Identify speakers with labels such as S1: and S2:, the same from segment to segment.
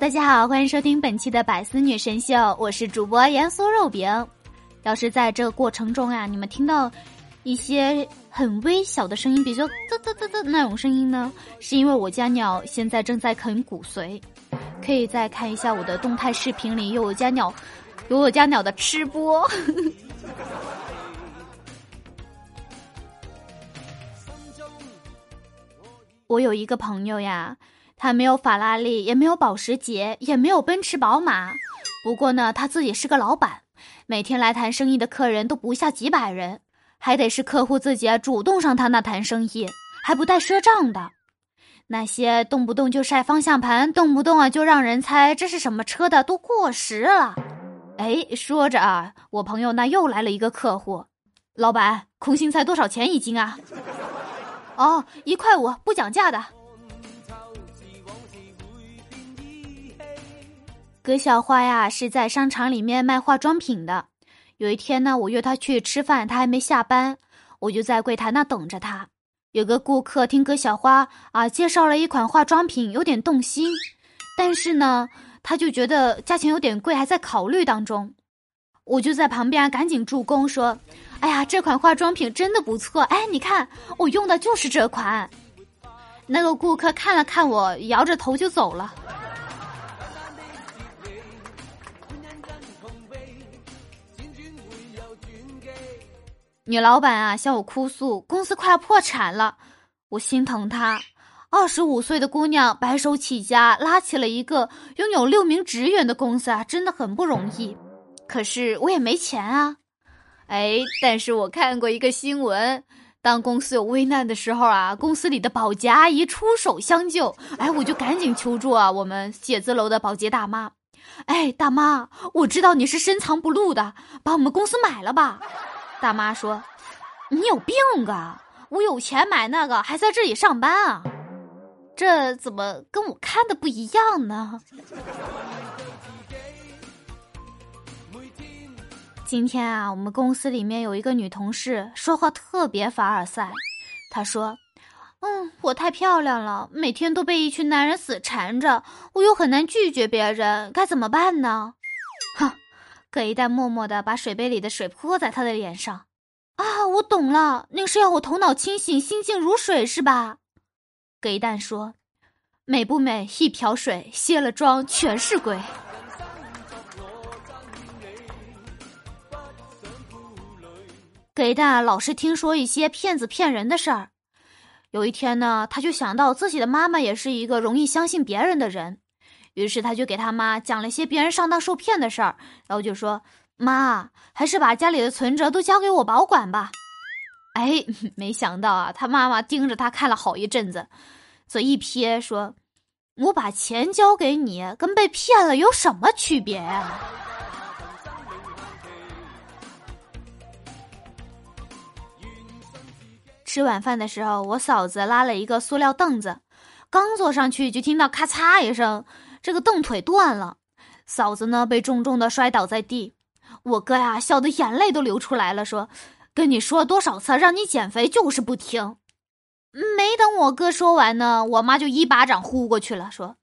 S1: 大家好，欢迎收听本期的百思女神秀，我是主播盐酥肉饼。要是在这个过程中呀，你们听到一些很微小的声音，比如说啧啧啧啧那种声音呢，是因为我家鸟现在正在啃骨髓，可以再看一下我的动态视频里有我家鸟，有我家鸟的吃播。我有一个朋友呀。他没有法拉利，也没有保时捷，也没有奔驰宝马。不过呢，他自己是个老板，每天来谈生意的客人都不下几百人，还得是客户自己主动上他那谈生意，还不带赊账的。那些动不动就晒方向盘，动不动啊就让人猜这是什么车的，都过时了。哎，说着啊，我朋友那又来了一个客户，老板，空心菜多少钱一斤啊？哦，一块五，不讲价的。葛小花呀，是在商场里面卖化妆品的。有一天呢，我约她去吃饭，她还没下班，我就在柜台那等着她。有个顾客听葛小花啊介绍了一款化妆品，有点动心，但是呢，他就觉得价钱有点贵，还在考虑当中。我就在旁边赶紧助攻说：“哎呀，这款化妆品真的不错，哎，你看我用的就是这款。”那个顾客看了看我，摇着头就走了。女老板啊，向我哭诉公司快要破产了，我心疼她。二十五岁的姑娘白手起家，拉起了一个拥有六名职员的公司啊，真的很不容易。可是我也没钱啊。哎，但是我看过一个新闻，当公司有危难的时候啊，公司里的保洁阿姨出手相救。哎，我就赶紧求助啊，我们写字楼的保洁大妈。哎，大妈，我知道你是深藏不露的，把我们公司买了吧。大妈说：“你有病啊！我有钱买那个，还在这里上班啊？这怎么跟我看的不一样呢？”今天啊，我们公司里面有一个女同事，说话特别凡尔赛。她说：“嗯，我太漂亮了，每天都被一群男人死缠着，我又很难拒绝别人，该怎么办呢？”哼。葛一蛋默默的把水杯里的水泼在他的脸上，啊，我懂了，那是要我头脑清醒，心静如水，是吧？葛一蛋说：“美不美？一瓢水，卸了妆全是鬼。”葛一蛋老是听说一些骗子骗人的事儿，有一天呢，他就想到自己的妈妈也是一个容易相信别人的人。于是他就给他妈讲了些别人上当受骗的事儿，然后就说：“妈，还是把家里的存折都交给我保管吧。”哎，没想到啊，他妈妈盯着他看了好一阵子，嘴一撇说：“我把钱交给你，跟被骗了有什么区别呀？”吃晚饭的时候，我嫂子拉了一个塑料凳子，刚坐上去就听到咔嚓一声。这个凳腿断了，嫂子呢被重重的摔倒在地。我哥呀笑得眼泪都流出来了，说：“跟你说多少次让你减肥，就是不听。”没等我哥说完呢，我妈就一巴掌呼过去了，说：“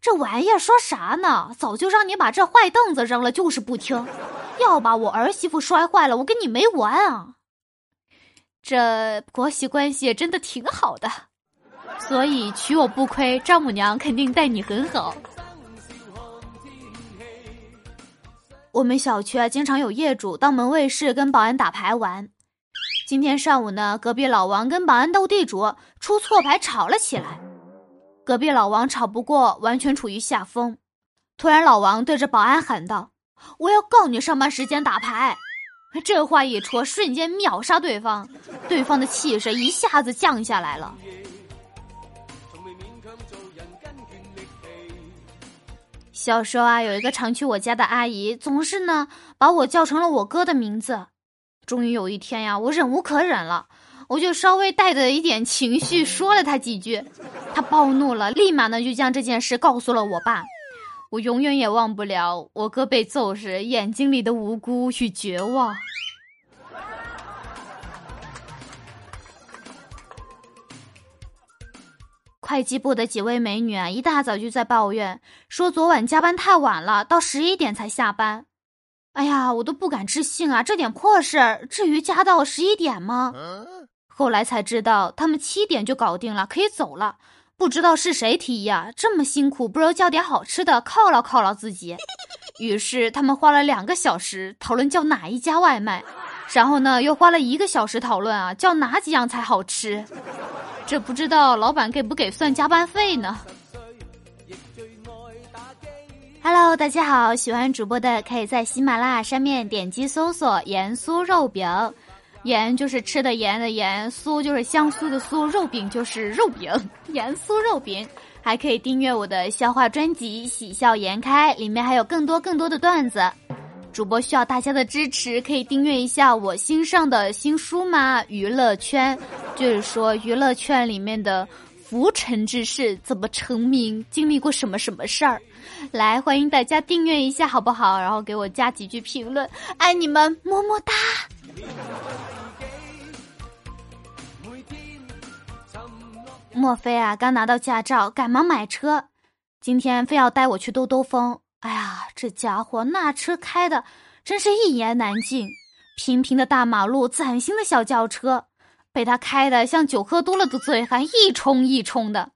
S1: 这玩意儿说啥呢？早就让你把这坏凳子扔了，就是不听，要把我儿媳妇摔坏了，我跟你没完啊！”这婆媳关系真的挺好的，所以娶我不亏，丈母娘肯定待你很好。我们小区啊，经常有业主当门卫室跟保安打牌玩。今天上午呢，隔壁老王跟保安斗地主，出错牌吵了起来。隔壁老王吵不过，完全处于下风。突然，老王对着保安喊道：“我要告你上班时间打牌！”这话一出，瞬间秒杀对方，对方的气势一下子降下来了。小时候啊，有一个常去我家的阿姨，总是呢把我叫成了我哥的名字。终于有一天呀，我忍无可忍了，我就稍微带着一点情绪说了他几句，他暴怒了，立马呢就将这件事告诉了我爸。我永远也忘不了我哥被揍时眼睛里的无辜与绝望。会计部的几位美女啊，一大早就在抱怨，说昨晚加班太晚了，到十一点才下班。哎呀，我都不敢置信啊！这点破事儿，至于加到十一点吗？后来才知道，他们七点就搞定了，可以走了。不知道是谁提议啊，这么辛苦，不如叫点好吃的犒劳犒劳自己。于是他们花了两个小时讨论叫哪一家外卖，然后呢，又花了一个小时讨论啊，叫哪几样才好吃。这不知道老板给不给算加班费呢？Hello，大家好，喜欢主播的可以在喜马拉雅上面点击搜索“盐酥肉饼”，盐就是吃的盐的盐，酥就是香酥的酥，肉饼就是肉饼，盐酥肉饼。还可以订阅我的笑话专辑《喜笑颜开》，里面还有更多更多的段子。主播需要大家的支持，可以订阅一下我新上的新书吗？娱乐圈，就是说娱乐圈里面的。浮沉之事怎么成名？经历过什么什么事儿？来，欢迎大家订阅一下，好不好？然后给我加几句评论，爱你们，么么哒！莫非啊，刚拿到驾照，赶忙买车，今天非要带我去兜兜风。哎呀，这家伙那车开的真是一言难尽，平平的大马路，崭新的小轿车。被他开的像酒喝多了的醉汉，一冲一冲的。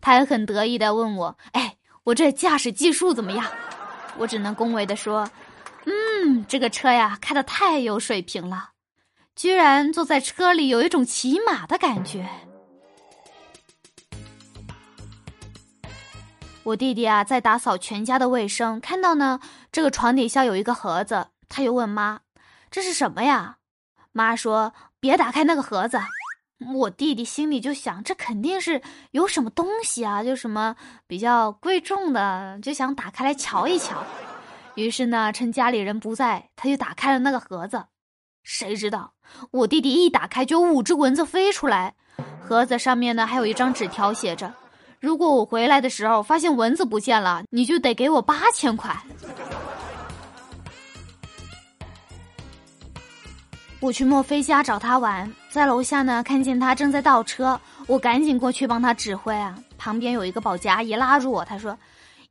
S1: 他还很得意的问我：“哎，我这驾驶技术怎么样？”我只能恭维的说：“嗯，这个车呀，开的太有水平了，居然坐在车里有一种骑马的感觉。”我弟弟啊，在打扫全家的卫生，看到呢，这个床底下有一个盒子，他又问妈：“这是什么呀？”妈说。别打开那个盒子，我弟弟心里就想，这肯定是有什么东西啊，就什么比较贵重的，就想打开来瞧一瞧。于是呢，趁家里人不在，他就打开了那个盒子。谁知道我弟弟一打开，就五只蚊子飞出来。盒子上面呢，还有一张纸条，写着：“如果我回来的时候发现蚊子不见了，你就得给我八千块。”我去莫菲家找他玩，在楼下呢，看见他正在倒车，我赶紧过去帮他指挥啊。旁边有一个保洁阿姨拉住我，她说：“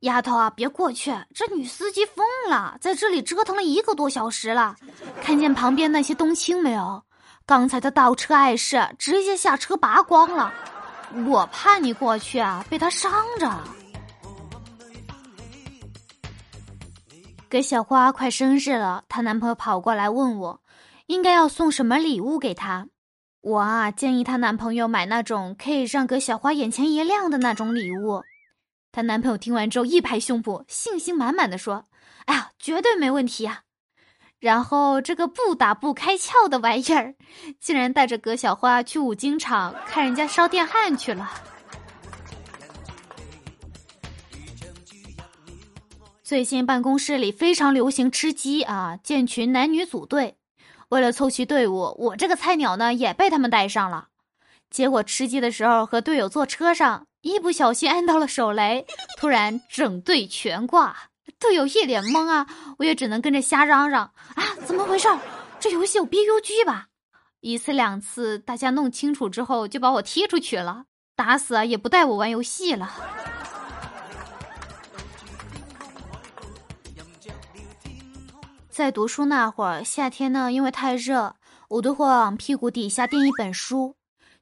S1: 丫头啊，别过去，这女司机疯了，在这里折腾了一个多小时了。看见旁边那些冬青没有？刚才她倒车碍事，直接下车拔光了。我怕你过去啊，被他伤着。”给小花快生日了，她男朋友跑过来问我。应该要送什么礼物给她？我啊，建议她男朋友买那种可以让葛小花眼前一亮的那种礼物。她男朋友听完之后一拍胸脯，信心满满的说：“哎呀，绝对没问题呀！”然后这个不打不开窍的玩意儿，竟然带着葛小花去五金厂看人家烧电焊去了。最近办公室里非常流行吃鸡啊，建群男女组队。为了凑齐队伍，我这个菜鸟呢也被他们带上了。结果吃鸡的时候和队友坐车上，一不小心按到了手雷，突然整队全挂，队友一脸懵啊！我也只能跟着瞎嚷嚷啊，怎么回事？这游戏有 BUG 吧？一次两次，大家弄清楚之后就把我踢出去了，打死啊也不带我玩游戏了。在读书那会儿，夏天呢，因为太热，我都会往屁股底下垫一本书，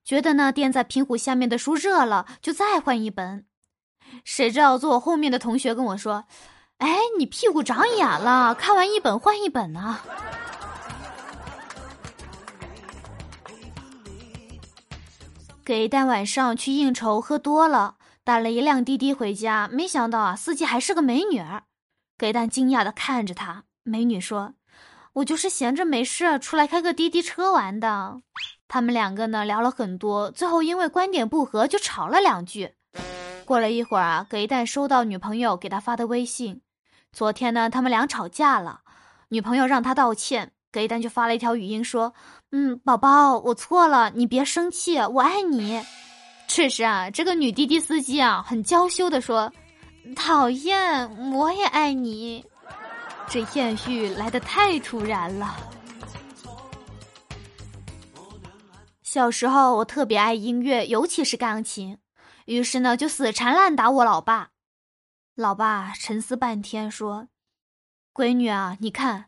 S1: 觉得呢垫在屁股下面的书热了，就再换一本。谁知道坐我后面的同学跟我说：“哎，你屁股长眼了，看完一本换一本呢。”给一旦晚上去应酬喝多了，打了一辆滴滴回家，没想到啊，司机还是个美女儿。给蛋惊讶的看着他。美女说：“我就是闲着没事出来开个滴滴车玩的。”他们两个呢聊了很多，最后因为观点不合就吵了两句。过了一会儿啊，葛一蛋收到女朋友给他发的微信，昨天呢他们俩吵架了，女朋友让他道歉，葛一蛋就发了一条语音说：“嗯，宝宝，我错了，你别生气，我爱你。”确实啊，这个女滴滴司机啊很娇羞的说：“讨厌，我也爱你。”这艳遇来的太突然了。小时候我特别爱音乐，尤其是钢琴。于是呢就死缠烂打我老爸。老爸沉思半天说：“闺女啊，你看，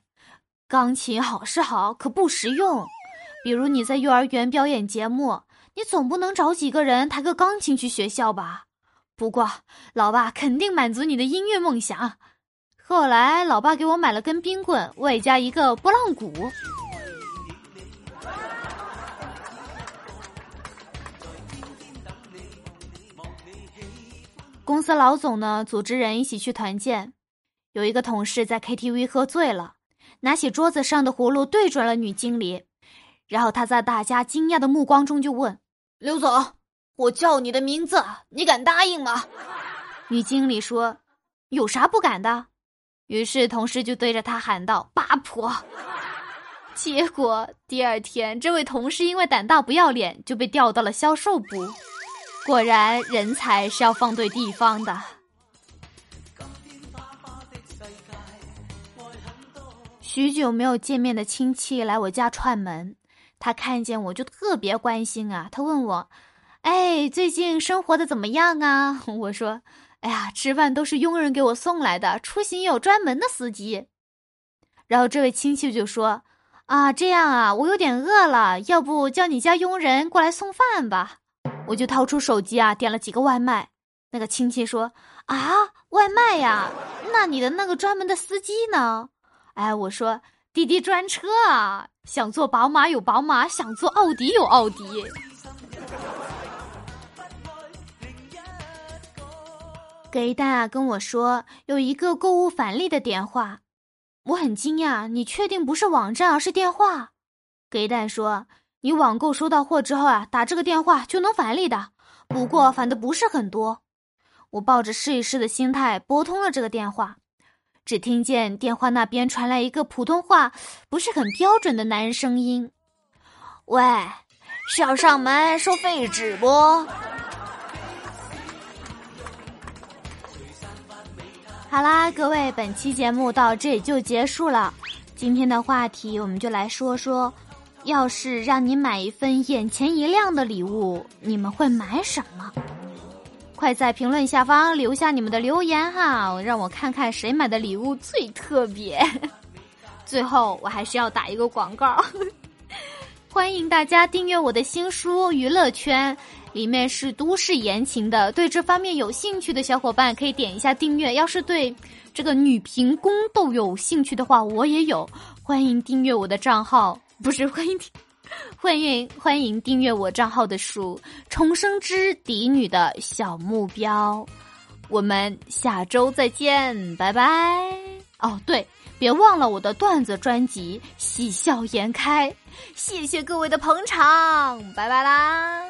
S1: 钢琴好是好，可不实用。比如你在幼儿园表演节目，你总不能找几个人抬个钢琴去学校吧？不过老爸肯定满足你的音乐梦想。后来老爸给我买了根冰棍，外加一个拨浪鼓。”公司老总呢，组织人一起去团建。有一个同事在 KTV 喝醉了，拿起桌子上的葫芦对准了女经理，然后他在大家惊讶的目光中就问：“
S2: 刘总，我叫你的名字，你敢答应吗？”
S1: 女经理说：“有啥不敢的？”于是同事就对着他喊道：“八婆！”结果第二天，这位同事因为胆大不要脸，就被调到了销售部。果然，人才是要放对地方的。许久没有见面的亲戚来我家串门，他看见我就特别关心啊。他问我：“哎，最近生活的怎么样啊？” 我说：“哎呀，吃饭都是佣人给我送来的，出行有专门的司机。”然后这位亲戚就说：“啊，这样啊，我有点饿了，要不叫你家佣人过来送饭吧。”我就掏出手机啊，点了几个外卖。那个亲戚说：“啊，外卖呀？那你的那个专门的司机呢？”哎，我说：“滴滴专车啊，想坐宝马有宝马，想坐奥迪有奥迪。”给蛋啊跟我说有一个购物返利的电话，我很惊讶。你确定不是网站而是电话？给蛋说。你网购收到货之后啊，打这个电话就能返利的，不过返的不是很多。我抱着试一试的心态拨通了这个电话，只听见电话那边传来一个普通话不是很标准的男人声音：“
S2: 喂，是要上门收废纸不？”
S1: 好啦，各位，本期节目到这里就结束了。今天的话题，我们就来说说。要是让你买一份眼前一亮的礼物，你们会买什么？快在评论下方留下你们的留言哈，让我看看谁买的礼物最特别。最后，我还是要打一个广告，欢迎大家订阅我的新书《娱乐圈》，里面是都市言情的。对这方面有兴趣的小伙伴可以点一下订阅。要是对这个女频宫斗有兴趣的话，我也有，欢迎订阅我的账号。不是欢迎，欢迎欢迎订阅我账号的书《重生之嫡女的小目标》，我们下周再见，拜拜。哦，对，别忘了我的段子专辑《喜笑颜开》，谢谢各位的捧场，拜拜啦。